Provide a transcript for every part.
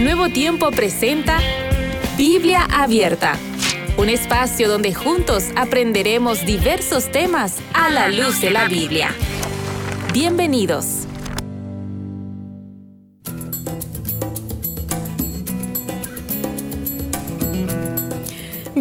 Nuevo Tiempo presenta Biblia Abierta, un espacio donde juntos aprenderemos diversos temas a la luz de la Biblia. Bienvenidos.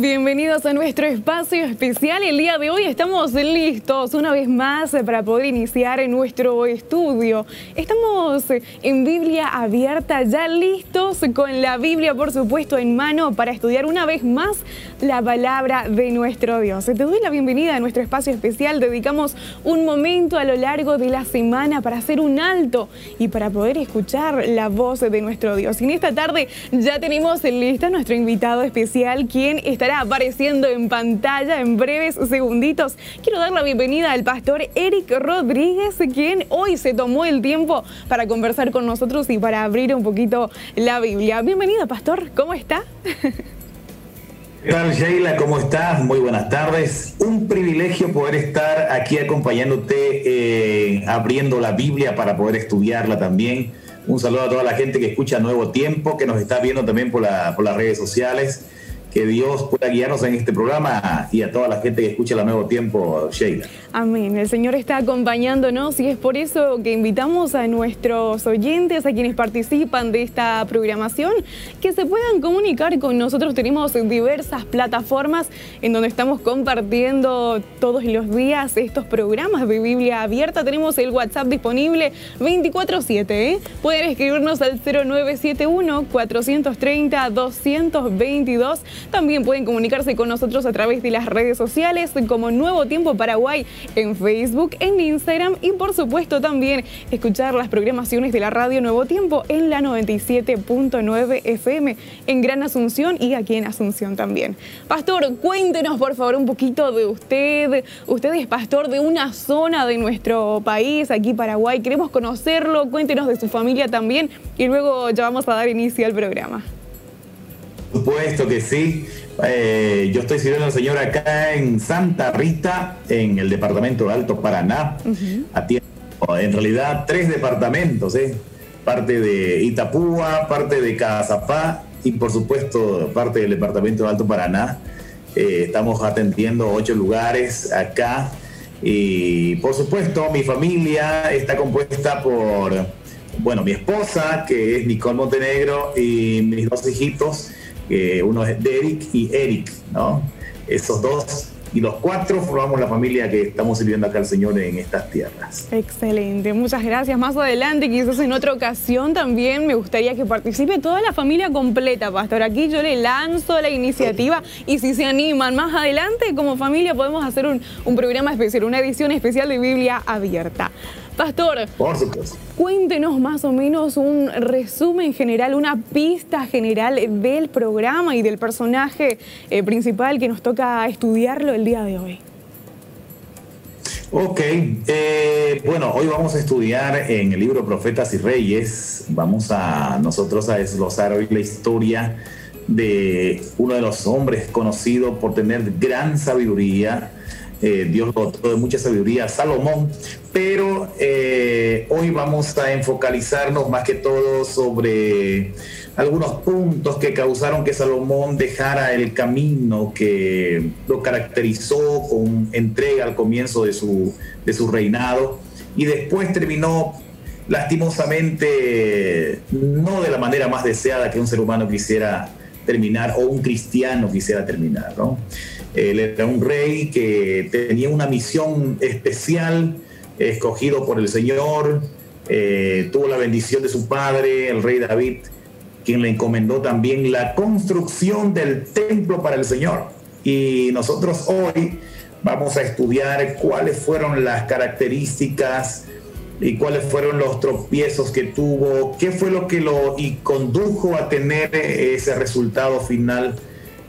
Bienvenidos a nuestro espacio especial. El día de hoy estamos listos una vez más para poder iniciar nuestro estudio. Estamos en Biblia abierta, ya listos con la Biblia, por supuesto, en mano para estudiar una vez más la palabra de nuestro Dios. Te doy la bienvenida a nuestro espacio especial. Dedicamos un momento a lo largo de la semana para hacer un alto y para poder escuchar la voz de nuestro Dios. Y en esta tarde ya tenemos en lista nuestro invitado especial, quien apareciendo en pantalla en breves segunditos. Quiero dar la bienvenida al pastor Eric Rodríguez, quien hoy se tomó el tiempo para conversar con nosotros y para abrir un poquito la Biblia. Bienvenido, pastor, ¿cómo está? ¿Qué Sheila? ¿Cómo estás? Muy buenas tardes. Un privilegio poder estar aquí acompañándote, eh, abriendo la Biblia para poder estudiarla también. Un saludo a toda la gente que escucha Nuevo Tiempo, que nos está viendo también por, por las redes sociales que Dios pueda guiarnos en este programa y a toda la gente que escucha el nuevo tiempo, Sheila. Amén. El Señor está acompañándonos y es por eso que invitamos a nuestros oyentes, a quienes participan de esta programación, que se puedan comunicar con nosotros. Tenemos diversas plataformas en donde estamos compartiendo todos los días estos programas de Biblia abierta. Tenemos el WhatsApp disponible 24/7. ¿eh? Pueden escribirnos al 0971 430 222 también pueden comunicarse con nosotros a través de las redes sociales como Nuevo Tiempo Paraguay en Facebook, en Instagram y por supuesto también escuchar las programaciones de la radio Nuevo Tiempo en la 97.9 FM en Gran Asunción y aquí en Asunción también. Pastor, cuéntenos por favor un poquito de usted. Usted es pastor de una zona de nuestro país, aquí Paraguay. Queremos conocerlo, cuéntenos de su familia también y luego ya vamos a dar inicio al programa. Supuesto que sí. Eh, yo estoy sirviendo al Señor acá en Santa Rita, en el departamento de Alto Paraná. en realidad tres departamentos, ¿eh? parte de Itapúa, parte de Cazapá y por supuesto parte del departamento de Alto Paraná. Eh, estamos atendiendo ocho lugares acá y por supuesto mi familia está compuesta por, bueno, mi esposa que es Nicole Montenegro y mis dos hijitos uno es Derek y Eric, ¿no? Esos dos y los cuatro formamos la familia que estamos sirviendo acá al Señor en estas tierras. Excelente, muchas gracias. Más adelante, quizás en otra ocasión también me gustaría que participe toda la familia completa, Pastor. Aquí yo le lanzo la iniciativa y si se animan más adelante como familia podemos hacer un programa especial, una edición especial de Biblia abierta. Pastor, Por supuesto. cuéntenos más o menos un resumen general, una pista general del programa y del personaje eh, principal que nos toca estudiarlo el día de hoy. Ok, eh, bueno, hoy vamos a estudiar en el libro Profetas y Reyes, vamos a nosotros a desglosar hoy la historia de uno de los hombres conocidos por tener gran sabiduría, eh, Dios dotó de mucha sabiduría a Salomón, pero eh, hoy vamos a enfocalizarnos más que todo sobre algunos puntos que causaron que Salomón dejara el camino que lo caracterizó con entrega al comienzo de su, de su reinado y después terminó lastimosamente no de la manera más deseada que un ser humano quisiera terminar o un cristiano quisiera terminar, ¿no? Él era un rey que tenía una misión especial, escogido por el Señor, eh, tuvo la bendición de su padre, el rey David, quien le encomendó también la construcción del templo para el Señor. Y nosotros hoy vamos a estudiar cuáles fueron las características y cuáles fueron los tropiezos que tuvo, qué fue lo que lo y condujo a tener ese resultado final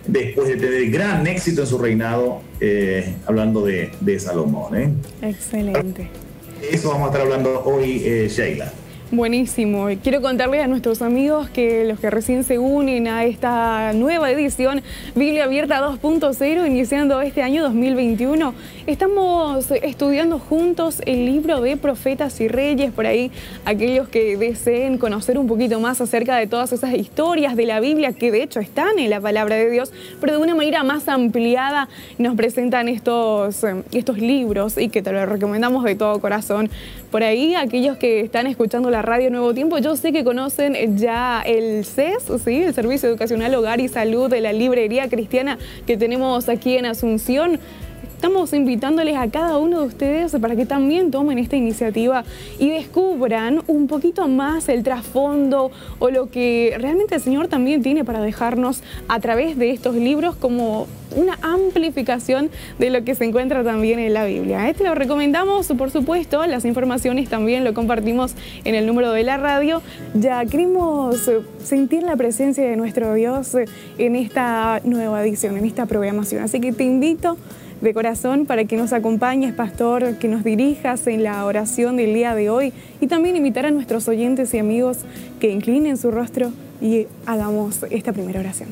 después de tener gran éxito en su reinado, eh, hablando de, Salomón. ¿eh? Excelente. Eso vamos a estar hablando hoy, eh, Sheila. Buenísimo. Quiero contarles a nuestros amigos que los que recién se unen a esta nueva edición Biblia Abierta 2.0, iniciando este año 2021, estamos estudiando juntos el libro de Profetas y Reyes. Por ahí, aquellos que deseen conocer un poquito más acerca de todas esas historias de la Biblia, que de hecho están en la palabra de Dios, pero de una manera más ampliada, nos presentan estos, estos libros y que te los recomendamos de todo corazón. Por ahí, aquellos que están escuchando la Radio Nuevo Tiempo. Yo sé que conocen ya el CES, ¿sí? el Servicio Educacional Hogar y Salud de la Librería Cristiana que tenemos aquí en Asunción. Estamos invitándoles a cada uno de ustedes para que también tomen esta iniciativa y descubran un poquito más el trasfondo o lo que realmente el Señor también tiene para dejarnos a través de estos libros como una amplificación de lo que se encuentra también en la Biblia. Este lo recomendamos, por supuesto, las informaciones también lo compartimos en el número de la radio. Ya queremos sentir la presencia de nuestro Dios en esta nueva edición, en esta programación. Así que te invito de corazón para que nos acompañes, pastor, que nos dirijas en la oración del día de hoy y también invitar a nuestros oyentes y amigos que inclinen su rostro y hagamos esta primera oración.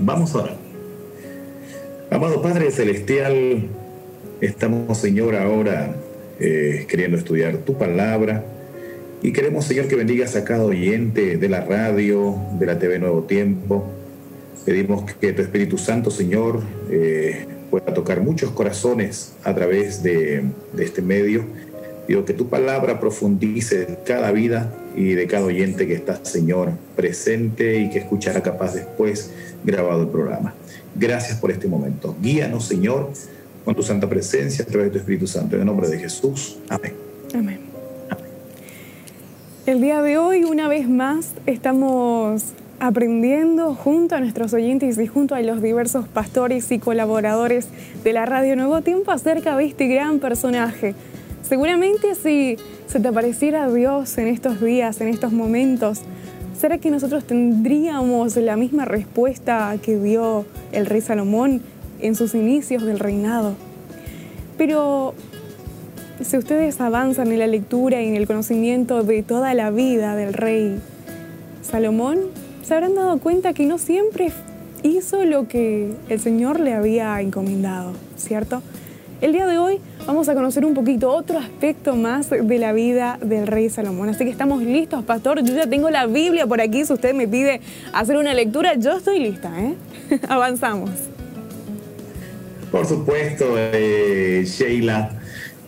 vamos a orar. Amado Padre Celestial, estamos, Señor, ahora eh, queriendo estudiar tu palabra y queremos, Señor, que bendigas a cada oyente de la radio, de la TV Nuevo Tiempo Pedimos que tu Espíritu Santo, Señor, eh, pueda tocar muchos corazones a través de, este medio. Digo que tu palabra profundice cada vida y de cada oyente que está, Señor, presente y que escuchará capaz después grabado el programa. Gracias por este momento. Guíanos, Señor, con tu santa presencia a través de tu Espíritu Santo. En el nombre de Jesús. Amén. Amén. El día de hoy, una vez más, estamos aprendiendo junto a nuestros oyentes y junto a los diversos pastores y colaboradores de la Radio Nuevo Tiempo acerca de este gran personaje. Seguramente si se te apareciera Dios en estos días, en estos momentos, ¿será que nosotros tendríamos la misma respuesta que dio el rey Salomón en sus inicios del reinado? Pero si ustedes avanzan en la lectura y en el conocimiento de toda la vida del rey Salomón, se habrán dado cuenta que no siempre hizo lo que el Señor le había encomendado, ¿cierto? El día de hoy vamos a conocer un poquito otro aspecto más de la vida del rey Salomón. Así que estamos listos, pastor. Yo ya tengo la Biblia por aquí. Si usted me pide hacer una lectura, yo estoy lista. ¿eh? Avanzamos. Por supuesto, eh, Sheila,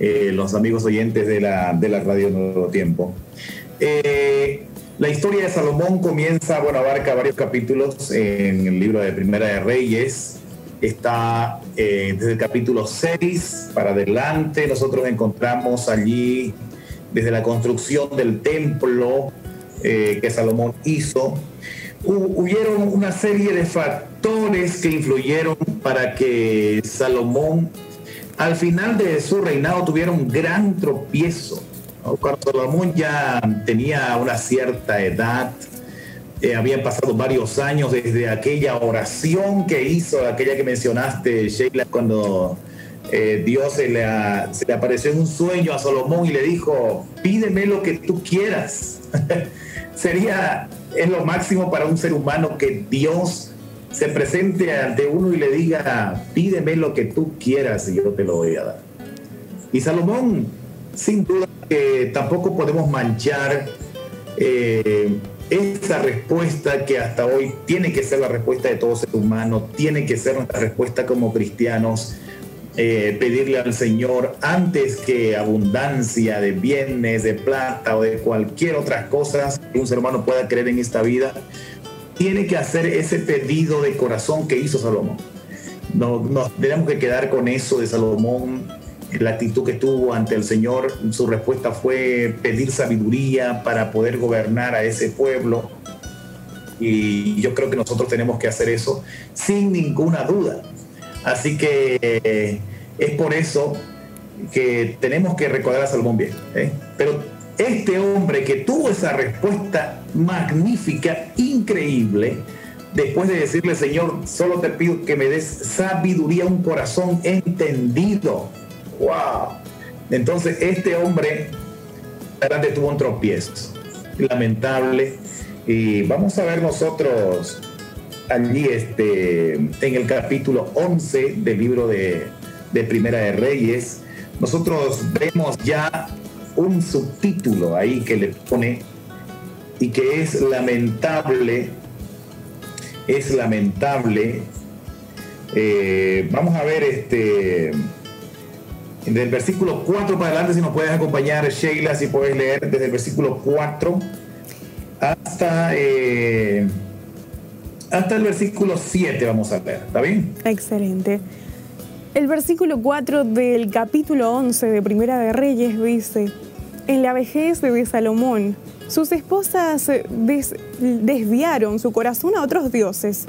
eh, los amigos oyentes de la, de la Radio Nuevo Tiempo. Eh, la historia de Salomón comienza, bueno, abarca varios capítulos en el libro de Primera de Reyes. Está eh, desde el capítulo 6 para adelante. Nosotros encontramos allí desde la construcción del templo eh, que Salomón hizo. hubieron una serie de factores que influyeron para que Salomón al final de su reinado tuviera un gran tropiezo Salomón ya tenía una cierta edad, eh, habían pasado varios años desde aquella oración que hizo, aquella que mencionaste, Sheila, cuando eh, Dios se le, se le, apareció en un sueño a Salomón y le dijo, pídeme lo que tú quieras. Sería, es lo máximo para un ser humano que Dios se presente ante uno y le diga, pídeme lo que tú quieras y yo te lo voy a dar. Y Salomón, sin duda, tampoco podemos manchar eh, esa respuesta que hasta hoy tiene que ser la respuesta de todo ser humano, tiene que ser nuestra respuesta como cristianos, eh, pedirle al Señor antes que abundancia de bienes, de plata o de cualquier otra cosa que un ser humano pueda creer en esta vida, tiene que hacer ese pedido de corazón que hizo Salomón. No, nos tenemos que quedar con eso de Salomón la actitud que tuvo ante el Señor, su respuesta fue pedir sabiduría para poder gobernar a ese pueblo. Y yo creo que nosotros tenemos que hacer eso sin ninguna duda. Así que eh, es por eso que tenemos que recordar a Salomón bien. ¿eh? Pero este hombre que tuvo esa respuesta magnífica, increíble, después de decirle, Señor, solo te pido que me des sabiduría, un corazón entendido ¡Wow! Entonces este hombre adelante tuvo un tropiezo lamentable. Y vamos a ver nosotros allí este, en el capítulo 11 del libro de, de Primera de Reyes, nosotros vemos ya un subtítulo ahí que le pone y que es lamentable, es lamentable. Eh, vamos a ver este del versículo 4 para adelante, si nos puedes acompañar, Sheila, si puedes leer desde el versículo 4 hasta, eh, hasta el versículo 7, vamos a leer, ¿está bien? Excelente. El versículo 4 del capítulo 11 de Primera de Reyes dice, en la vejez de Salomón, sus esposas desviaron su corazón a otros dioses,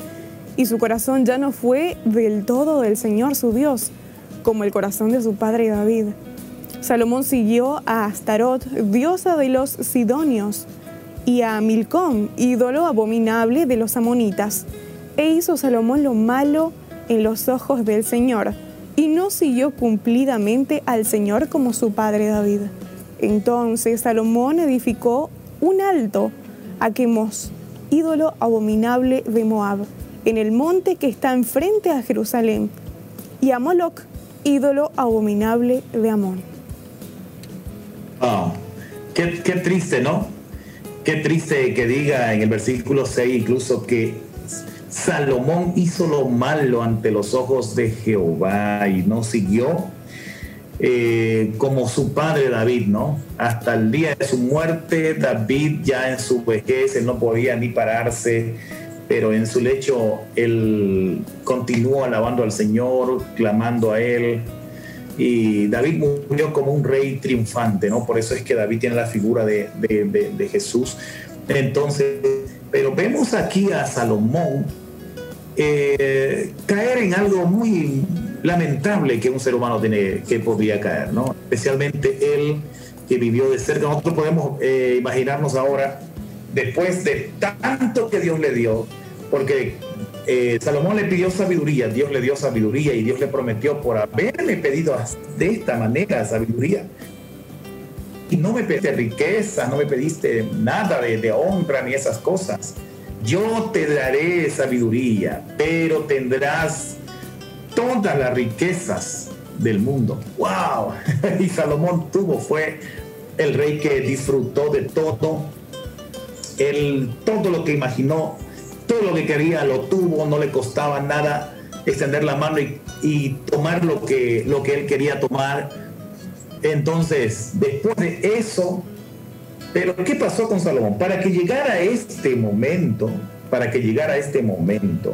y su corazón ya no fue del todo del Señor su Dios, como el corazón de su padre David. Salomón siguió a Astarot, diosa de los Sidonios, y a Milcón, ídolo abominable de los amonitas. E hizo Salomón lo malo en los ojos del Señor, y no siguió cumplidamente al Señor como su padre David. Entonces Salomón edificó un alto a Quemos, ídolo abominable de Moab, en el monte que está enfrente a Jerusalén, y a Moloch, ídolo abominable de Amón. Oh, qué, triste, ¿no? Qué triste que diga en el versículo 6 incluso que Salomón hizo lo malo ante los ojos de Jehová y no siguió eh, como su padre David, ¿no? Hasta el día de su muerte, David ya en su vejez, él no podía ni pararse, pero en su lecho él continuó alabando al Señor, clamando a él. Y David murió como un rey triunfante, ¿no? Por eso es que David tiene la figura de, Jesús. Entonces, pero vemos aquí a Salomón eh, caer en algo muy lamentable que un ser humano tiene, que podría caer, ¿no? Especialmente él que vivió de cerca. Nosotros podemos eh, imaginarnos ahora, después de tanto que Dios le dio, porque eh, Salomón le pidió sabiduría, Dios le dio sabiduría y Dios le prometió por haberme pedido de esta manera sabiduría. Y no me pediste riqueza, no me pediste nada de, de honra ni esas cosas. Yo te daré sabiduría, pero tendrás todas las riquezas del mundo. ¡Wow! y Salomón tuvo, fue el rey que disfrutó de todo, el, todo lo que imaginó todo lo que quería lo tuvo, no le costaba nada extender la mano y, tomar lo que, lo que él quería tomar. Entonces, después de eso, pero ¿qué pasó con Salomón? Para que llegara este momento, para que llegara este momento,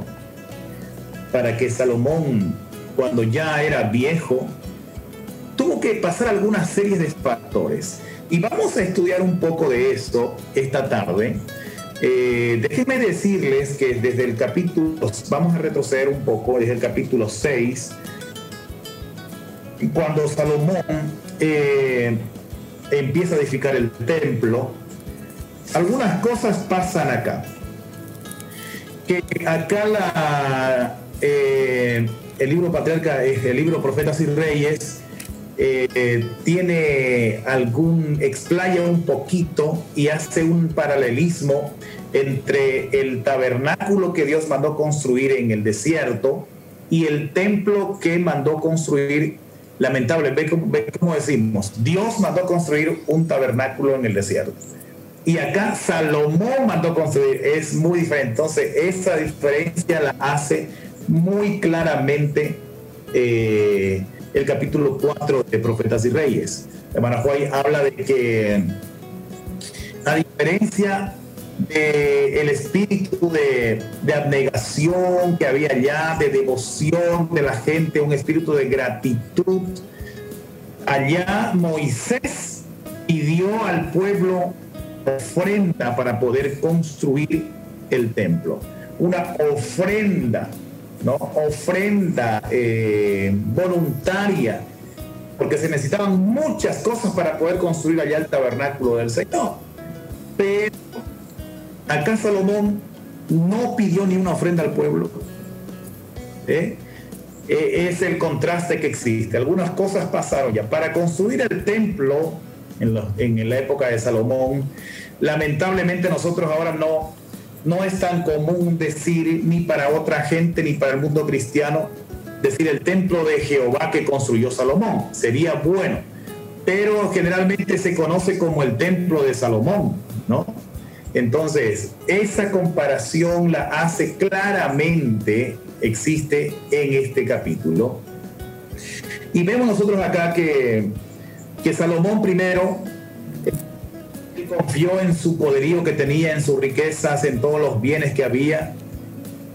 para que Salomón, cuando ya era viejo, tuvo que pasar algunas series de factores. Y vamos a estudiar un poco de esto esta tarde eh, déjenme decirles que desde el capítulo, vamos a retroceder un poco, desde el capítulo 6, cuando Salomón eh, empieza a edificar el templo, algunas cosas pasan acá. Que acá la, eh, el libro patriarca, el libro Profetas y Reyes, eh, tiene algún, explaya un poquito y hace un paralelismo entre el tabernáculo que Dios mandó construir en el desierto y el templo que mandó construir, lamentable, ve cómo decimos, Dios mandó construir un tabernáculo en el desierto. Y acá Salomón mandó construir, es muy diferente. Entonces, esa diferencia la hace muy claramente eh, el capítulo 4 de Profetas y Reyes. Hermana Juárez habla de que, a diferencia del el espíritu de, de, abnegación que había allá, de devoción de la gente, un espíritu de gratitud, allá Moisés pidió al pueblo ofrenda para poder construir el templo. Una ofrenda ¿no? ofrenda eh, voluntaria, porque se necesitaban muchas cosas para poder construir allá el tabernáculo del Señor. Pero acá Salomón no pidió ni una ofrenda al pueblo. ¿eh? E, es el contraste que existe. Algunas cosas pasaron ya. Para construir el templo en, en la época de Salomón. Lamentablemente nosotros ahora no, no es tan común decir ni para otra gente ni para el mundo cristiano decir el templo de Jehová que construyó Salomón. Sería bueno, pero generalmente se conoce como el templo de Salomón, ¿no? Entonces, esa comparación la hace claramente, existe en este capítulo. Y vemos nosotros acá que, que Salomón primero confió en su poderío que tenía, en sus riquezas, en todos los bienes que había.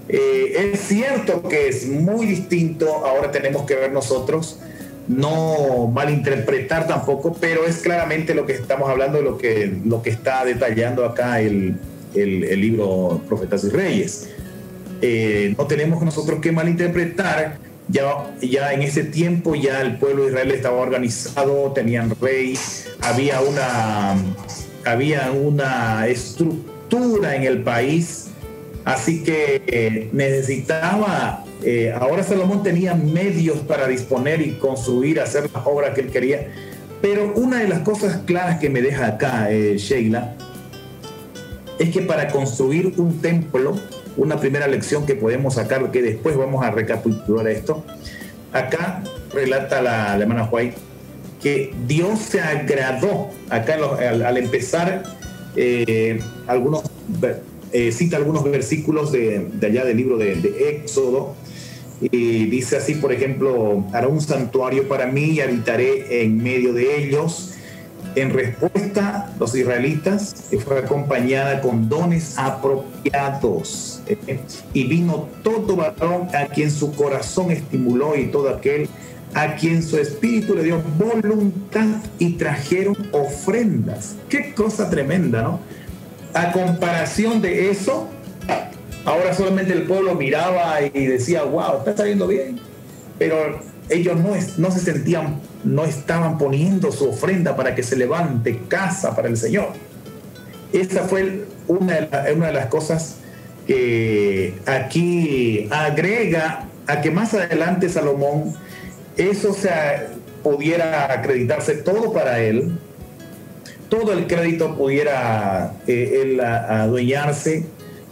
Eh, es cierto que es muy distinto, ahora tenemos que ver nosotros, no malinterpretar tampoco, pero es claramente lo que estamos hablando lo que, lo que está detallando acá el, el, libro Profetas y Reyes. Eh, no tenemos nosotros que malinterpretar, ya, ya en ese tiempo ya el pueblo de Israel estaba organizado, tenían rey, había una había una estructura en el país, así que eh, necesitaba, eh, ahora Salomón tenía medios para disponer y construir, hacer las obras que él quería, pero una de las cosas claras que me deja acá, eh, Sheila, es que para construir un templo, una primera lección que podemos sacar, que después vamos a recapitular esto, acá relata la, la hermana White, que Dios se agradó, acá al, empezar, eh, algunos, eh, cita algunos versículos de, allá del libro de, Éxodo, y dice así, por ejemplo, hará un santuario para mí y habitaré en medio de ellos. En respuesta, los israelitas fue acompañada con dones apropiados. Eh, y vino todo varón a quien su corazón estimuló y todo aquel a quien su espíritu le dio voluntad y trajeron ofrendas. Qué cosa tremenda, ¿no? A comparación de eso, ahora solamente el pueblo miraba y decía, wow, está saliendo bien. Pero ellos no, no se sentían, no estaban poniendo su ofrenda para que se levante casa para el Señor. Esa fue una de, una de las cosas que aquí agrega a que más adelante Salomón eso se pudiera acreditarse todo para él, todo el crédito pudiera eh, él adueñarse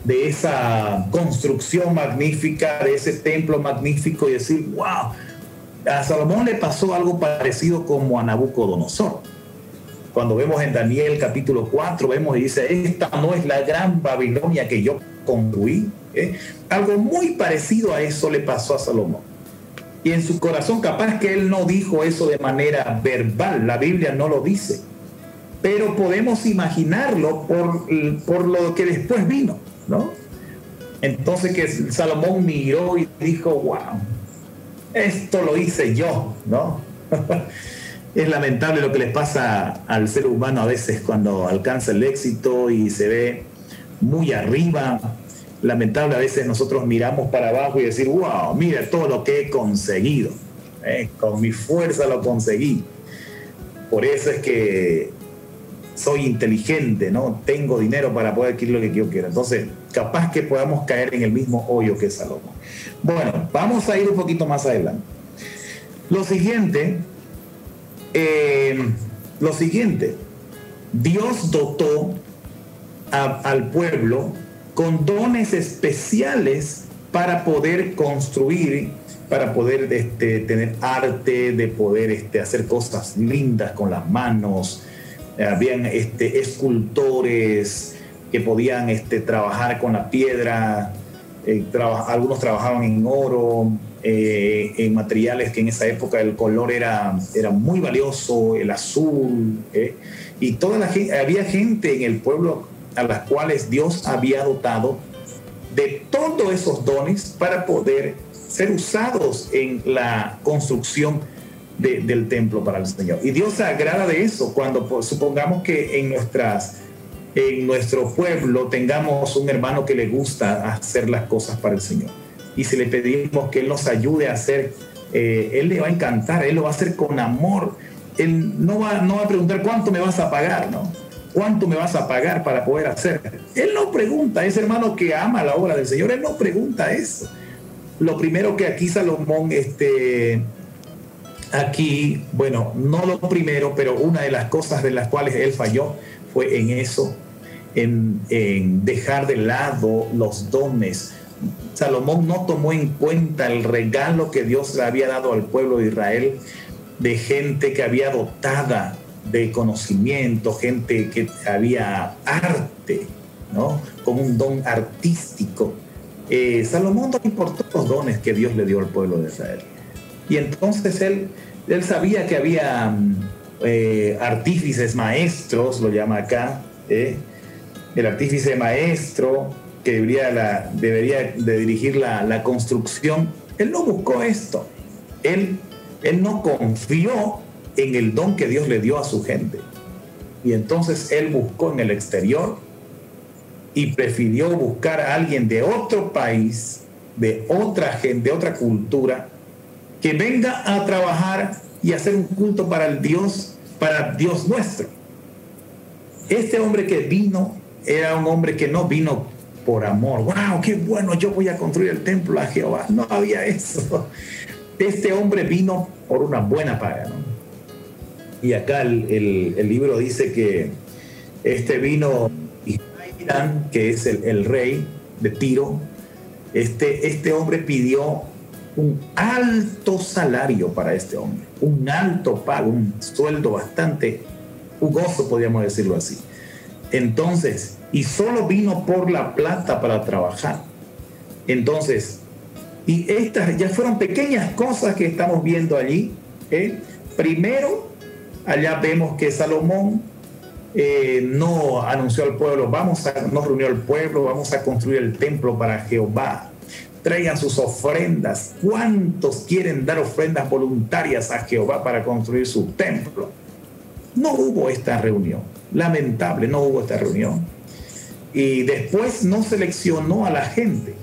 de esa construcción magnífica, de ese templo magnífico y decir, wow, a Salomón le pasó algo parecido como a Nabucodonosor. Cuando vemos en Daniel capítulo 4, vemos y dice, esta no es la gran Babilonia que yo construí. ¿eh? Algo muy parecido a eso le pasó a Salomón y en su corazón, capaz que él no dijo eso de manera verbal, la Biblia no lo dice, pero podemos imaginarlo por, por lo que después vino, ¿no? Entonces que Salomón miró y dijo, wow, esto lo hice yo, ¿no? es lamentable lo que le pasa al ser humano a veces cuando alcanza el éxito y se ve muy arriba, lamentable a veces nosotros miramos para abajo y decir, wow, mira todo lo que he conseguido. ¿eh? Con mi fuerza lo conseguí. Por eso es que soy inteligente, ¿no? Tengo dinero para poder adquirir lo que yo quiera. Entonces, capaz que podamos caer en el mismo hoyo que Salomón. Bueno, vamos a ir un poquito más adelante. Lo siguiente, eh, lo siguiente, Dios dotó al pueblo con dones especiales para poder construir, para poder este, tener arte, de poder este, hacer cosas lindas con las manos. Habían este, escultores que podían este, trabajar con la piedra, eh, algunos trabajaban en oro, eh, en materiales que en esa época el color era, era muy valioso, el azul, eh, y toda la gente, había gente en el pueblo a las cuales Dios había dotado de todos esos dones para poder ser usados en la construcción del templo para el Señor. Y Dios se agrada de eso cuando pues, supongamos que en, nuestras, en nuestro pueblo tengamos un hermano que le gusta hacer las cosas para el Señor. Y si le pedimos que Él nos ayude a hacer, eh, Él le va a encantar, Él lo va a hacer con amor. Él no va, no va a preguntar cuánto me vas a pagar, ¿no? ¿cuánto me vas a pagar para poder hacer? Él no pregunta, ese hermano que ama la obra del Señor, él no pregunta eso. Lo primero que aquí Salomón este, aquí, bueno, no lo primero, pero una de las cosas de las cuales él falló fue en eso, en, dejar de lado los dones. Salomón no tomó en cuenta el regalo que Dios le había dado al pueblo de Israel de gente que había dotada de conocimiento, gente que había arte, ¿no? Con un don artístico. Eh, Salomón no importó los dones que Dios le dio al pueblo de Israel. Y entonces él, él sabía que había mm, eh, artífices maestros, lo llama acá, ¿eh? el artífice maestro que debería, la, debería de dirigir la, la, construcción. Él no buscó esto. Él, él no confió en el don que Dios le dio a su gente. Y entonces él buscó en el exterior y prefirió buscar a alguien de otro país, de otra gente, de otra cultura, que venga a trabajar y hacer un culto para el Dios, para Dios nuestro. Este hombre que vino era un hombre que no vino por amor. ¡Wow! ¡Qué bueno! Yo voy a construir el templo a Jehová. No había eso. Este hombre vino por una buena paga. Y acá el, el, libro dice que este vino que es el, el, rey de Tiro, este, este hombre pidió un alto salario para este hombre, un alto pago, un sueldo bastante jugoso, podríamos decirlo así. Entonces, y solo vino por la plata para trabajar. Entonces, y estas ya fueron pequeñas cosas que estamos viendo allí. ¿eh? Primero, allá vemos que Salomón eh, no anunció al pueblo, vamos a, nos reunió al pueblo, vamos a construir el templo para Jehová traigan sus ofrendas. ¿Cuántos quieren dar ofrendas voluntarias a Jehová para construir su templo? No hubo esta reunión. Lamentable, no hubo esta reunión. Y después no seleccionó a la gente.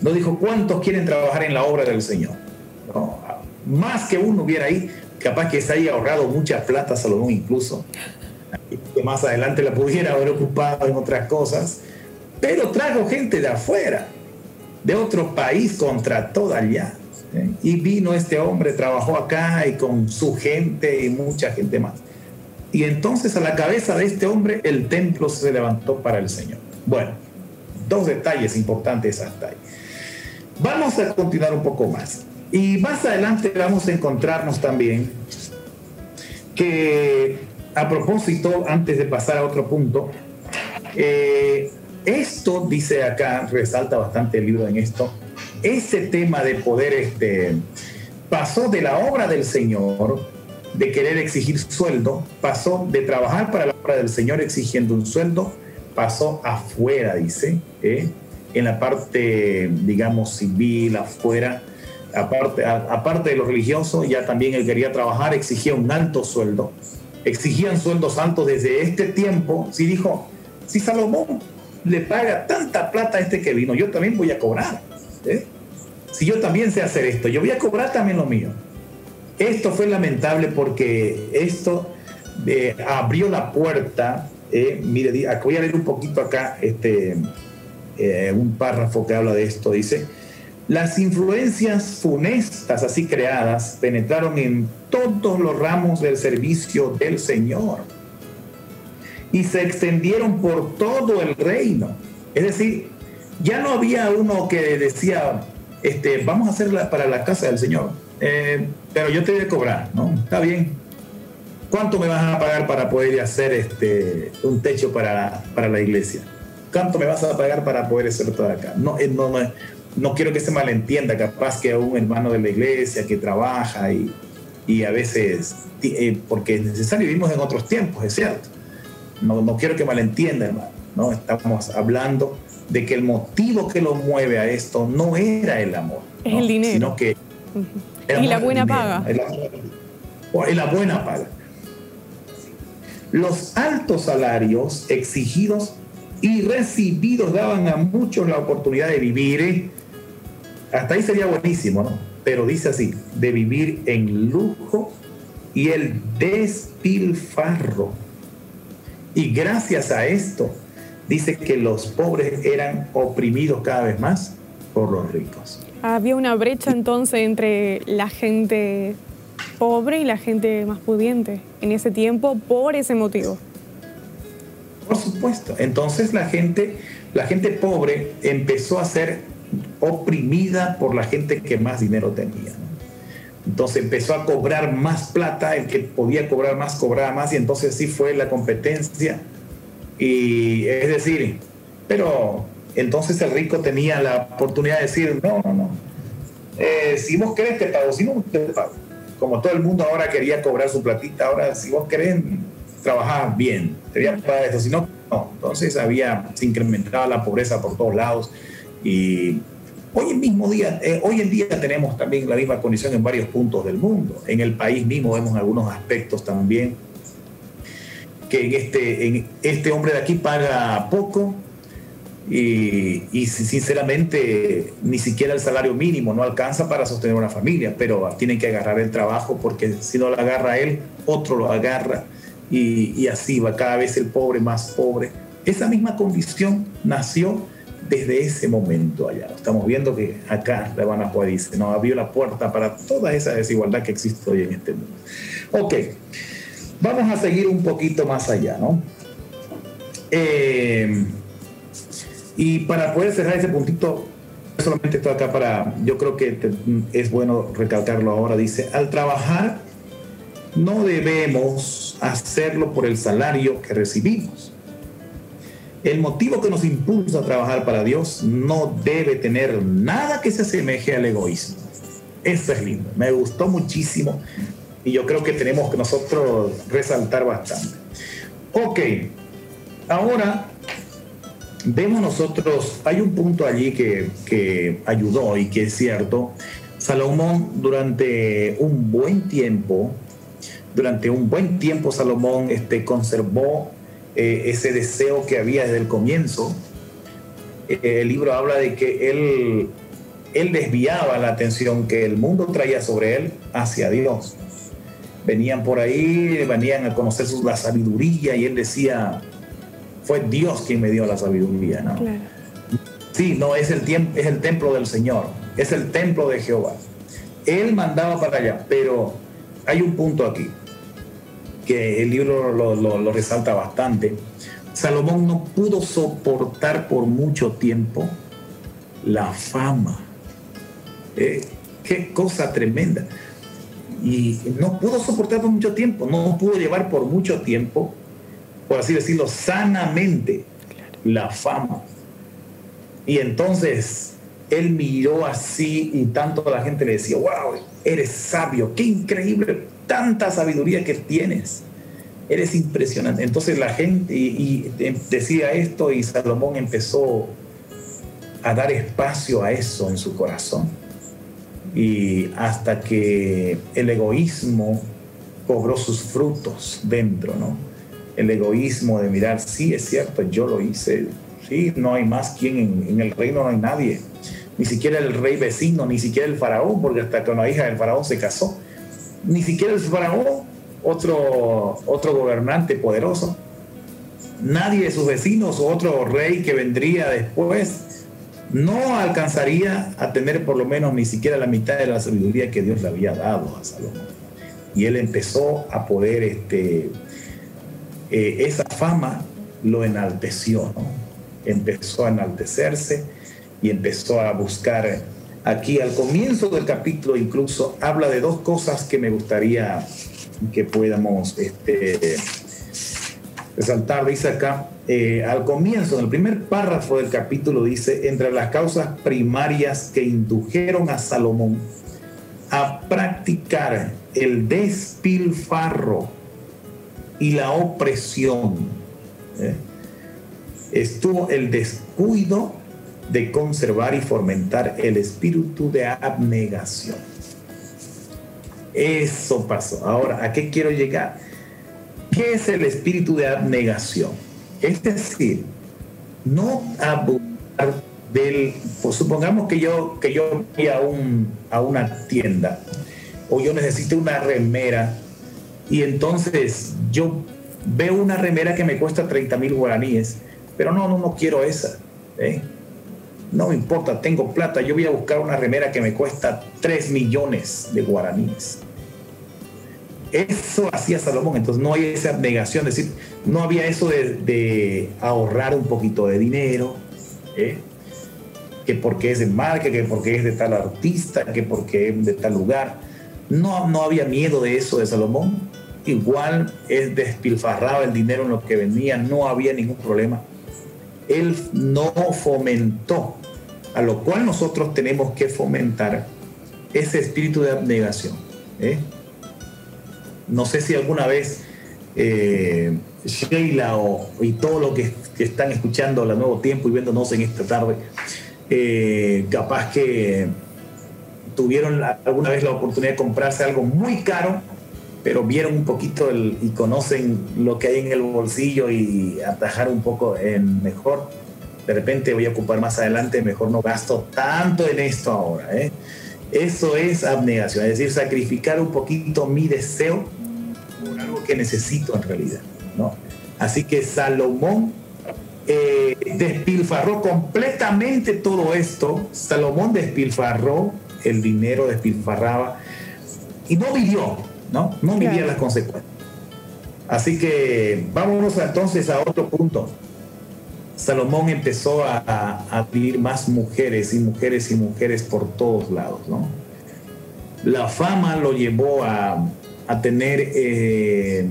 No dijo cuántos quieren trabajar en la obra del Señor. más que uno hubiera ahí, capaz que se haya ahorrado mucha plata Salomón incluso. Que más adelante la pudiera haber ocupado en otras cosas. Pero trajo gente de afuera de otro país contrató allá. ¿eh? Y vino este hombre, trabajó acá y con su gente y mucha gente más. Y entonces a la cabeza de este hombre el templo se levantó para el Señor. Bueno, dos detalles importantes hasta ahí. Vamos a continuar un poco más. Y más adelante vamos a encontrarnos también que a propósito, antes de pasar a otro punto, eh, esto, dice acá, resalta bastante el libro en esto, ese tema de poder este, pasó de la obra del Señor, de querer exigir sueldo, pasó de trabajar para la obra del Señor exigiendo un sueldo, pasó afuera, dice, ¿eh? en la parte, digamos, civil, afuera, aparte, aparte de lo religioso, ya también él quería trabajar, exigía un alto sueldo, exigían sueldos altos desde este tiempo, si dijo, si Salomón le paga tanta plata a este que vino, yo también voy a cobrar. ¿eh? Si yo también sé hacer esto, yo voy a cobrar también lo mío. Esto fue lamentable porque esto eh, abrió la puerta. Eh, mire, voy a leer un poquito acá este, un párrafo que habla de esto. Dice, las influencias funestas así creadas penetraron en todos los ramos del servicio del Señor y se extendieron por todo el reino. Es decir, ya no había uno que decía, este, vamos a hacerla para la casa del Señor, eh, pero yo te voy a cobrar, ¿no? Está bien. ¿Cuánto me vas a pagar para poder hacer este, un techo para, para la iglesia? ¿Cuánto me vas a pagar para poder hacer todo acá? No, eh, no, no, no quiero que se malentienda, capaz que un hermano de la iglesia que trabaja y, y a veces, eh, porque es necesario, vivimos en otros tiempos, es cierto no, quiero que malentiendan, hermano. ¿no? Estamos hablando de que el motivo que lo mueve a esto no era el amor. Es el dinero. Sino que. Y la buena paga. Y la buena paga. Los altos salarios exigidos y recibidos daban a muchos la oportunidad de vivir. ¿eh? Hasta ahí sería buenísimo, ¿no? Pero dice así: de vivir en lujo y el despilfarro y gracias a esto, dice que los pobres eran oprimidos cada vez más por los ricos. Había una brecha entonces entre la gente pobre y la gente más pudiente en ese tiempo por ese motivo. Por supuesto. Entonces la gente, la gente pobre empezó a ser oprimida por la gente que más dinero tenía. Entonces empezó a cobrar más plata, el que podía cobrar más cobraba más y entonces sí fue la competencia. Y es decir, pero entonces el rico tenía la oportunidad de decir, no, no, no, eh, si vos querés te pago, si no te pago. Como todo el mundo ahora quería cobrar su platita, ahora si vos querés trabajar bien, te voy a pagar esto, si no, no. Entonces había, se incrementaba la pobreza por todos lados y hoy en mismo día, eh, hoy en día tenemos también la misma condición en varios puntos del mundo. En el país mismo vemos algunos aspectos también que en este, en este hombre de aquí paga poco, y, sinceramente ni siquiera el salario mínimo no alcanza para sostener una familia, pero tienen que agarrar el trabajo porque si no lo agarra él, otro lo agarra y, así va cada vez el pobre más pobre. Esa misma condición nació desde ese momento allá. Estamos viendo que acá la Habana dice, nos abrió la puerta para toda esa desigualdad que existe hoy en este mundo. Ok, vamos a seguir un poquito más allá, ¿no? Eh, y para poder cerrar ese puntito, solamente estoy acá para, yo creo que es bueno recalcarlo ahora, dice, al trabajar no debemos hacerlo por el salario que recibimos. El motivo que nos impulsa a trabajar para Dios no debe tener nada que se asemeje al egoísmo. Eso es lindo, me gustó muchísimo y yo creo que tenemos que nosotros resaltar bastante. Ok, ahora vemos nosotros, hay un punto allí que, ayudó y que es cierto. Salomón durante un buen tiempo, durante un buen tiempo Salomón este, conservó eh, ese deseo que había desde el comienzo. Eh, el libro habla de que él, él desviaba la atención que el mundo traía sobre él hacia Dios. Venían por ahí, venían a conocer la sabiduría y él decía, fue Dios quien me dio la sabiduría, ¿no? Sí, no, es el, tiempo, es el templo del Señor, es el templo de Jehová. Él mandaba para allá, pero hay un punto aquí que el libro lo, resalta bastante. Salomón no pudo soportar por mucho tiempo la fama. Eh, qué cosa tremenda. Y no pudo soportar por mucho tiempo, no pudo llevar por mucho tiempo por así decirlo, sanamente la fama. Y entonces él miró así y tanto la gente le decía, wow, eres sabio, qué increíble, tanta sabiduría que tienes. Eres impresionante. Entonces la gente decía esto y Salomón empezó a dar espacio a eso en su corazón. Y hasta que el egoísmo cobró sus frutos dentro, ¿no? el egoísmo de mirar, sí, es cierto, yo lo hice, sí, no hay más quien en, el reino, no hay nadie, ni siquiera el rey vecino, ni siquiera el faraón, porque hasta que una hija del faraón se casó, ni siquiera el faraón, otro, otro gobernante poderoso, nadie de sus vecinos o otro rey que vendría después, no alcanzaría a tener por lo menos ni siquiera la mitad de la sabiduría que Dios le había dado a Salomón. Y él empezó a poder este, eh, esa fama lo enalteció, empezó a enaltecerse y empezó a buscar. Aquí al comienzo del capítulo incluso habla de dos cosas que me gustaría que podamos este, resaltar. Dice acá, eh, al comienzo, en el primer párrafo del capítulo dice, entre las causas primarias que indujeron a Salomón a practicar el despilfarro y la opresión. ¿eh? Estuvo el descuido de conservar y fomentar el espíritu de abnegación. Eso pasó. Ahora, ¿a qué quiero llegar? ¿Qué es el espíritu de abnegación? Es decir, no abusar del... Pues supongamos que yo, que yo voy a, un, a una tienda o yo necesito una remera y entonces yo veo una remera que me cuesta 30 mil guaraníes, pero no, no, no quiero esa. ¿eh? No me importa, tengo plata, yo voy a buscar una remera que me cuesta 3 millones de guaraníes. Eso hacía Salomón, entonces no hay esa abnegación, es decir, no había eso de, ahorrar un poquito de dinero, ¿eh? que porque es de marca, que porque es de tal artista, que porque es de tal lugar. No, no había miedo de eso de Salomón. Igual es despilfarraba el dinero en lo que venía, no había ningún problema. Él no fomentó, a lo cual nosotros tenemos que fomentar ese espíritu de abnegación. ¿eh? No sé si alguna vez eh, Sheila o, y todo lo que, están escuchando a Nuevo Tiempo y viéndonos en esta tarde, eh, capaz que tuvieron alguna vez la oportunidad de comprarse algo muy caro, pero vieron un poquito y conocen lo que hay en el bolsillo y atajar un poco en mejor. De repente voy a ocupar más adelante, mejor no gasto tanto en esto ahora. ¿eh? Eso es abnegación, es decir, sacrificar un poquito mi deseo por algo que necesito en realidad. Así que Salomón eh, despilfarró completamente todo esto. Salomón despilfarró el dinero, despilfarraba y no vivió, ¿no? No vivía las consecuencias. Así que vámonos entonces a otro punto. Salomón empezó a, a, vivir más mujeres y mujeres y mujeres por todos lados, ¿no? La fama lo llevó a, a tener eh,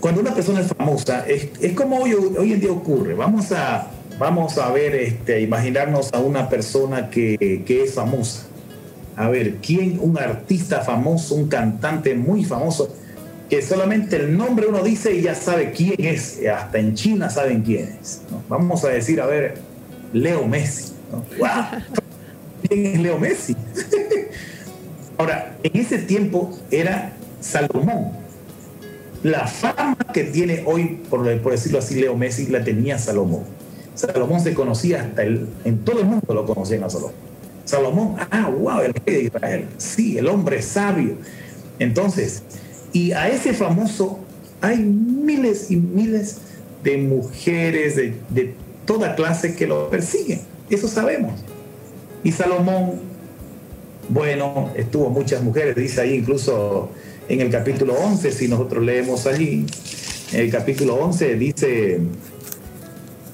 cuando una persona es famosa, es, es como hoy, hoy, en día ocurre. Vamos a, vamos a ver, este, imaginarnos a una persona que, que, es famosa. A ver, ¿quién? Un artista famoso, un cantante muy famoso, que solamente el nombre uno dice y ya sabe quién es. Hasta en China saben quién es. Vamos a decir, a ver, Leo Messi. ¿Quién es Leo Messi? Ahora, en ese tiempo era Salomón la fama que tiene hoy, por, decirlo así, Leo Messi, la tenía Salomón. Salomón se conocía hasta el, en todo el mundo lo conocían a Salomón. Salomón, ah, wow, el rey de Israel, sí, el hombre sabio. Entonces, y a ese famoso hay miles y miles de mujeres de, de toda clase que lo persiguen, eso sabemos. Y Salomón, bueno, estuvo muchas mujeres, dice ahí incluso en el capítulo 11, si nosotros leemos allí, en el capítulo 11 dice,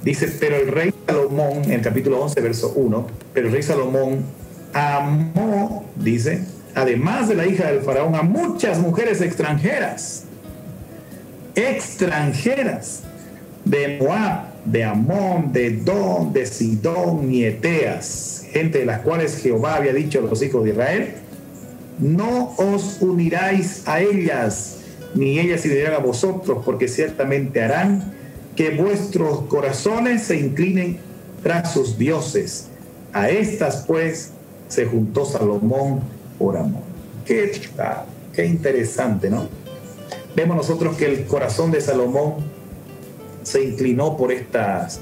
dice, pero el rey Salomón, en el capítulo 11, verso 1, pero el rey Salomón amó, dice, además de la hija del faraón, a muchas mujeres extranjeras, extranjeras, de Moab, de Amón, de Don, de Sidón, Nieteas, gente de las cuales Jehová había dicho a los hijos de Israel, no os uniráis a ellas, ni ellas se unirán a vosotros, porque ciertamente harán que vuestros corazones se inclinen tras sus dioses. A estas pues se juntó Salomón por amor. Qué, qué interesante, ¿no? Vemos nosotros que el corazón de Salomón se inclinó por estas,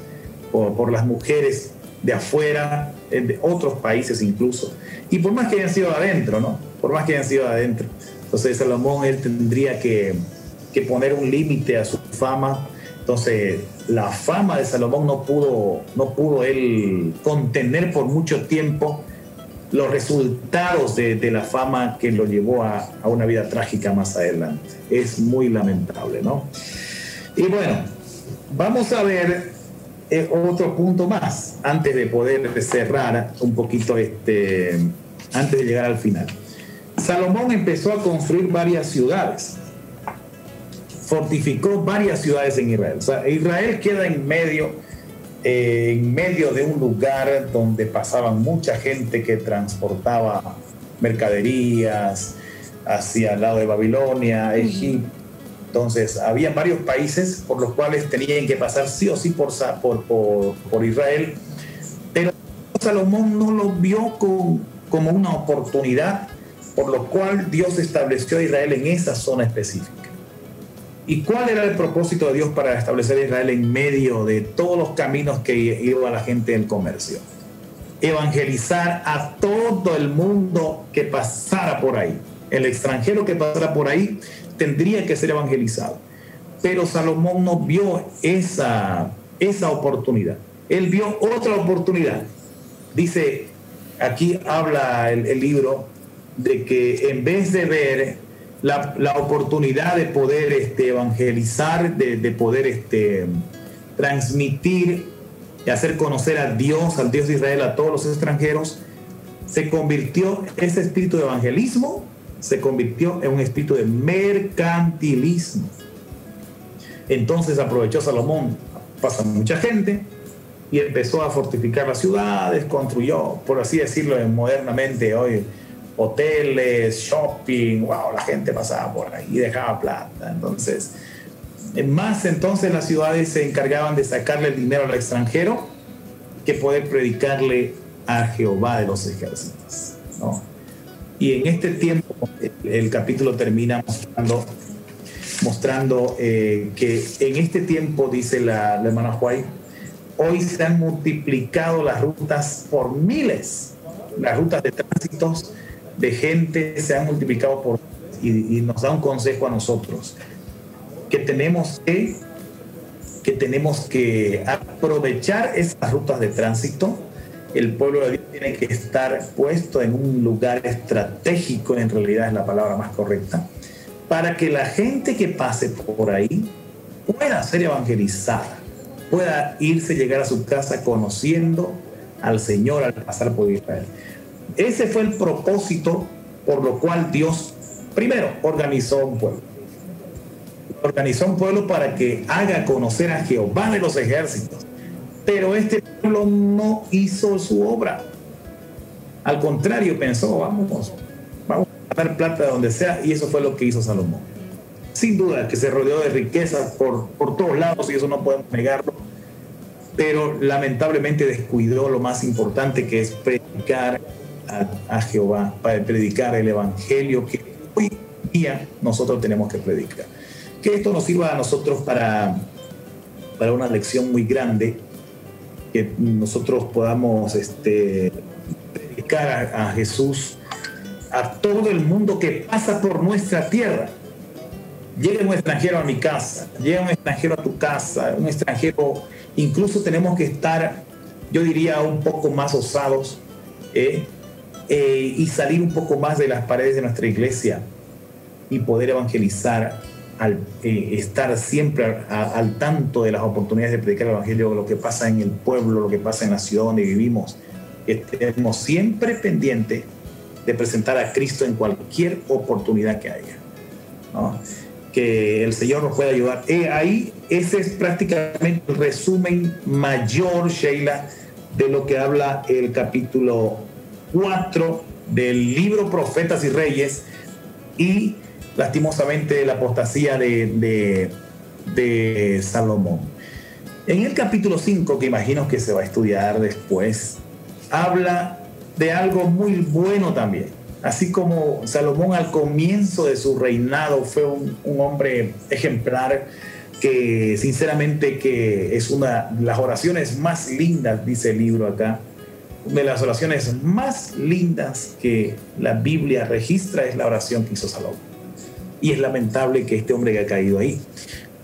por, por las mujeres de afuera, de otros países incluso, y por más que hayan sido adentro, ¿no? por más que hayan sido adentro. Entonces Salomón, él tendría que, poner un límite a su fama. Entonces la fama de Salomón no pudo, no pudo él contener por mucho tiempo los resultados de, la fama que lo llevó a, una vida trágica más adelante. Es muy lamentable, ¿no? Y bueno, vamos a ver eh, otro punto más antes de poder cerrar un poquito este, antes de llegar al final. Salomón empezó a construir varias ciudades, fortificó varias ciudades en Israel. Israel queda en medio, eh, en medio de un lugar donde pasaban mucha gente que transportaba mercaderías hacia el lado de Babilonia, Egipto. Entonces, había varios países por los cuales tenían que pasar sí o sí por, por, por, Israel, pero Salomón no lo vio como una oportunidad por lo cual Dios estableció a Israel en esa zona específica. ¿Y cuál era el propósito de Dios para establecer Israel en medio de todos los caminos que iba la gente del comercio? Evangelizar a todo el mundo que pasara por ahí. El extranjero que pasara por ahí tendría que ser evangelizado. Pero Salomón no vio esa, esa oportunidad. Él vio otra oportunidad. Dice, aquí habla el libro de que en vez de ver la, oportunidad de poder este, evangelizar, de, de poder este, transmitir y hacer conocer a Dios, al Dios de Israel, a todos los extranjeros, se convirtió ese espíritu de evangelismo, se convirtió en un espíritu de mercantilismo. Entonces aprovechó Salomón, pasa mucha gente, y empezó a fortificar las ciudades, construyó, por así decirlo modernamente hoy, hoteles, shopping, wow, la gente pasaba por ahí y dejaba plata. Entonces, más entonces las ciudades se encargaban de sacarle el dinero al extranjero que poder predicarle a Jehová de los ejércitos. Y en este tiempo el, capítulo termina mostrando, mostrando eh, que en este tiempo, dice la, hermana Juárez, hoy se han multiplicado las rutas por miles, las rutas de tránsitos de gente se han multiplicado por y, y nos da un consejo a nosotros que tenemos que que tenemos que aprovechar esas rutas de tránsito. El pueblo de Dios tiene que estar puesto en un lugar estratégico, en realidad es la palabra más correcta, para que la gente que pase por ahí pueda ser evangelizada, pueda irse, llegar a su casa conociendo al Señor al pasar por Israel. Ese fue el propósito por lo cual Dios primero organizó un pueblo. Organizó un pueblo para que haga conocer a Jehová de los ejércitos. Pero este pueblo no hizo su obra. Al contrario, pensó, vamos, vamos a dar plata de donde sea, y eso fue lo que hizo Salomón. Sin duda que se rodeó de riquezas por, por todos lados, y eso no podemos negarlo, pero lamentablemente descuidó lo más importante que es predicar a, Jehová, para predicar el Evangelio que hoy día nosotros tenemos que predicar. Que esto nos sirva a nosotros para, para una lección muy grande, que nosotros podamos este, predicar a, Jesús a todo el mundo que pasa por nuestra tierra. Llega un extranjero a mi casa, llega un extranjero a tu casa, un extranjero, incluso tenemos que estar, yo diría, un poco más osados, ¿eh? Eh, y salir un poco más de las paredes de nuestra iglesia y poder evangelizar, al eh, estar siempre al tanto de las oportunidades de predicar el Evangelio, lo que pasa en el pueblo, lo que pasa en la ciudad donde vivimos. Estemos siempre pendientes de presentar a Cristo en cualquier oportunidad que haya. Que el Señor nos pueda ayudar. Eh, ahí ese es prácticamente el resumen mayor, Sheila, de lo que habla el capítulo 4 del libro Profetas y Reyes y lastimosamente la apostasía de, Salomón. En el capítulo 5, que imagino que se va a estudiar después, habla de algo muy bueno también. Así como Salomón al comienzo de su reinado fue un, un hombre ejemplar, que sinceramente que es una de las oraciones más lindas, dice el libro acá, de las oraciones más lindas que la Biblia registra es la oración que hizo Salomón. Y es lamentable que este hombre haya caído ahí.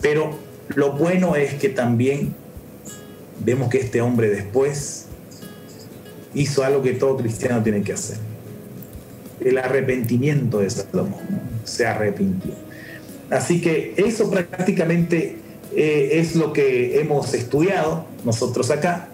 Pero lo bueno es que también vemos que este hombre después hizo algo que todo cristiano tiene que hacer. El arrepentimiento de Salomón. Se arrepintió. Así que eso prácticamente eh, es lo que hemos estudiado nosotros acá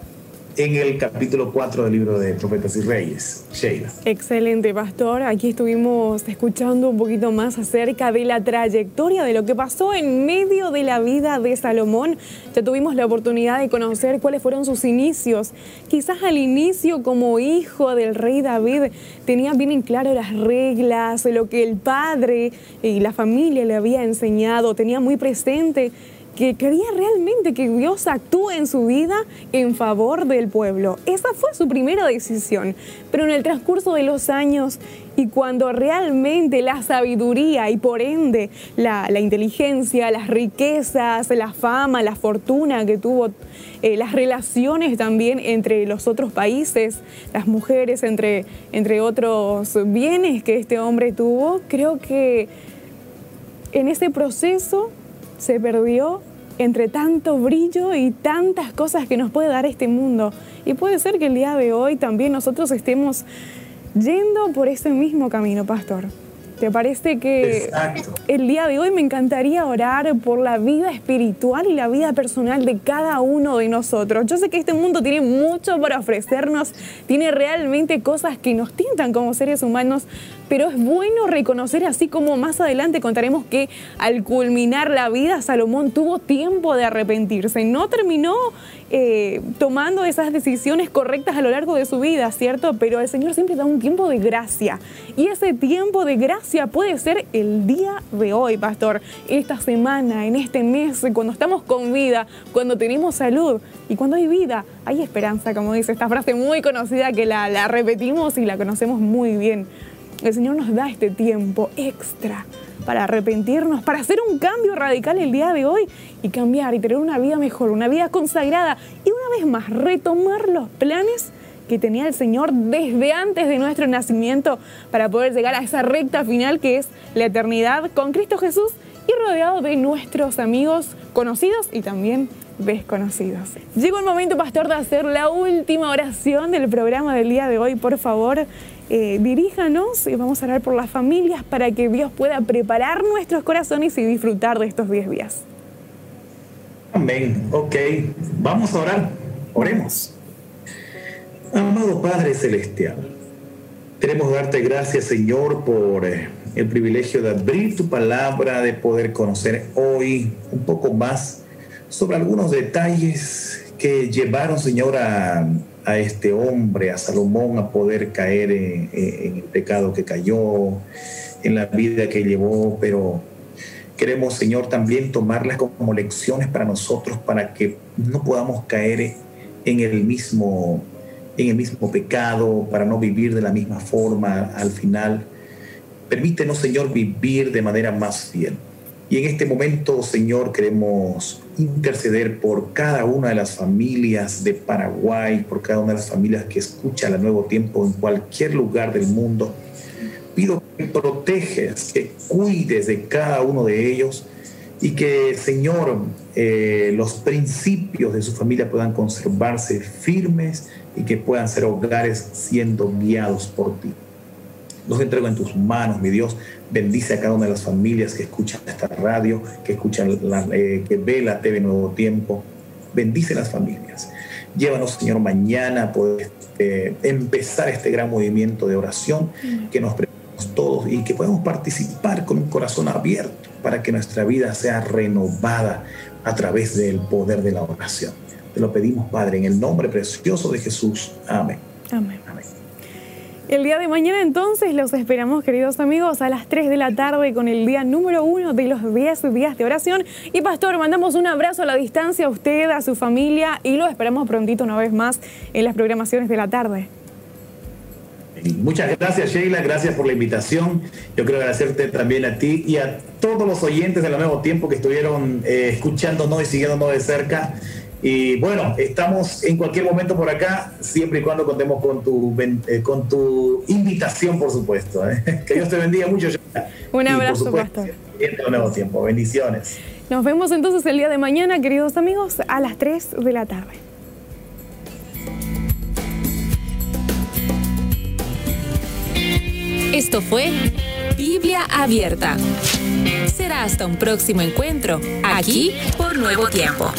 en el capítulo 4 del libro de Profetas y Reyes. Sheila. Excelente, pastor. Aquí estuvimos escuchando un poquito más acerca de la trayectoria de lo que pasó en medio de la vida de Salomón. Ya tuvimos la oportunidad de conocer cuáles fueron sus inicios. Quizás al inicio como hijo del rey David tenía bien en claro las reglas, lo que el padre y la familia le había enseñado, tenía muy presente que quería realmente que Dios actúe en su vida en favor del pueblo. Esa fue su primera decisión. Pero en el transcurso de los años y cuando realmente la sabiduría y por ende la, inteligencia, las riquezas, la fama, la fortuna que tuvo, eh, las relaciones también entre los otros países, las mujeres, entre, entre otros bienes que este hombre tuvo, creo que en ese proceso se perdió entre tanto brillo y tantas cosas que nos puede dar este mundo. Y puede ser que el día de hoy también nosotros estemos yendo por ese mismo camino, pastor. ¿Te parece que el día de hoy me encantaría orar por la vida espiritual y la vida personal de cada uno de nosotros? Yo sé que este mundo tiene mucho para ofrecernos, tiene realmente cosas que nos tintan como seres humanos, pero es bueno reconocer, así como más adelante contaremos que al culminar la vida, Salomón tuvo tiempo de arrepentirse, no terminó eh, tomando esas decisiones correctas a lo largo de su vida, ¿cierto? Pero el Señor siempre da un tiempo de gracia y ese tiempo de gracia puede ser el día de hoy, pastor, esta semana, en este mes, cuando estamos con vida, cuando tenemos salud y cuando hay vida, hay esperanza, como dice esta frase muy conocida que la, la repetimos y la conocemos muy bien. El Señor nos da este tiempo extra para arrepentirnos, para hacer un cambio radical el día de hoy y cambiar y tener una vida mejor, una vida consagrada y una vez más retomar los planes que tenía el Señor desde antes de nuestro nacimiento para poder llegar a esa recta final que es la eternidad con Cristo Jesús y rodeado de nuestros amigos conocidos y también desconocidos. Llegó el momento, pastor, de hacer la última oración del programa del día de hoy. Por favor, eh, diríjanos y vamos a orar por las familias para que Dios pueda preparar nuestros corazones y disfrutar de estos 10 días. Amén. Ok, vamos a orar. Oremos. Amado Padre Celestial, queremos darte gracias, Señor, por eh, el privilegio de abrir tu palabra, de poder conocer hoy un poco más sobre algunos detalles que llevaron, Señor, a a este hombre, a Salomón, a poder caer en, el pecado que cayó, en la vida que llevó, pero queremos, Señor, también tomarlas como lecciones para nosotros, para que no podamos caer en el mismo, en el mismo pecado, para no vivir de la misma forma al final. Permítenos, Señor, vivir de manera más fiel. Y en este momento, Señor, queremos interceder por cada una de las familias de Paraguay, por cada una de las familias que escucha la Nuevo Tiempo en cualquier lugar del mundo. Pido que proteges, que cuides de cada uno de ellos y que, Señor, eh, los principios de su familia puedan conservarse firmes y que puedan ser hogares siendo guiados por ti. Los entrego en tus manos, mi Dios. Bendice a cada una de las familias que escuchan esta radio, que escuchan, la, eh, que ve la TV Nuevo Tiempo. Bendice las familias. Llévanos, Señor, mañana a poder eh, empezar este gran movimiento de oración, que nos preparemos todos y que podamos participar con un corazón abierto para que nuestra vida sea renovada a través del poder de la oración. Te lo pedimos, Padre, en el nombre precioso de Jesús. Amén. Amén. El día de mañana entonces los esperamos, queridos amigos, a las 3 de la tarde con el día número uno de los 10 días de oración. Y Pastor, mandamos un abrazo a la distancia a usted, a su familia y lo esperamos prontito una vez más en las programaciones de la tarde. Muchas gracias Sheila, gracias por la invitación. Yo quiero agradecerte también a ti y a todos los oyentes de la Nuevo Tiempo que estuvieron eh, escuchándonos y siguiéndonos de cerca. Y bueno, estamos en cualquier momento por acá, siempre y cuando contemos con tu, eh, con tu invitación, por supuesto. ¿eh? Que Dios te bendiga mucho. Un abrazo, Pastor. En nuevo tiempo. Bendiciones. Nos vemos entonces el día de mañana, queridos amigos, a las 3 de la tarde. Esto fue Biblia Abierta. Será hasta un próximo encuentro, aquí por Nuevo Tiempo.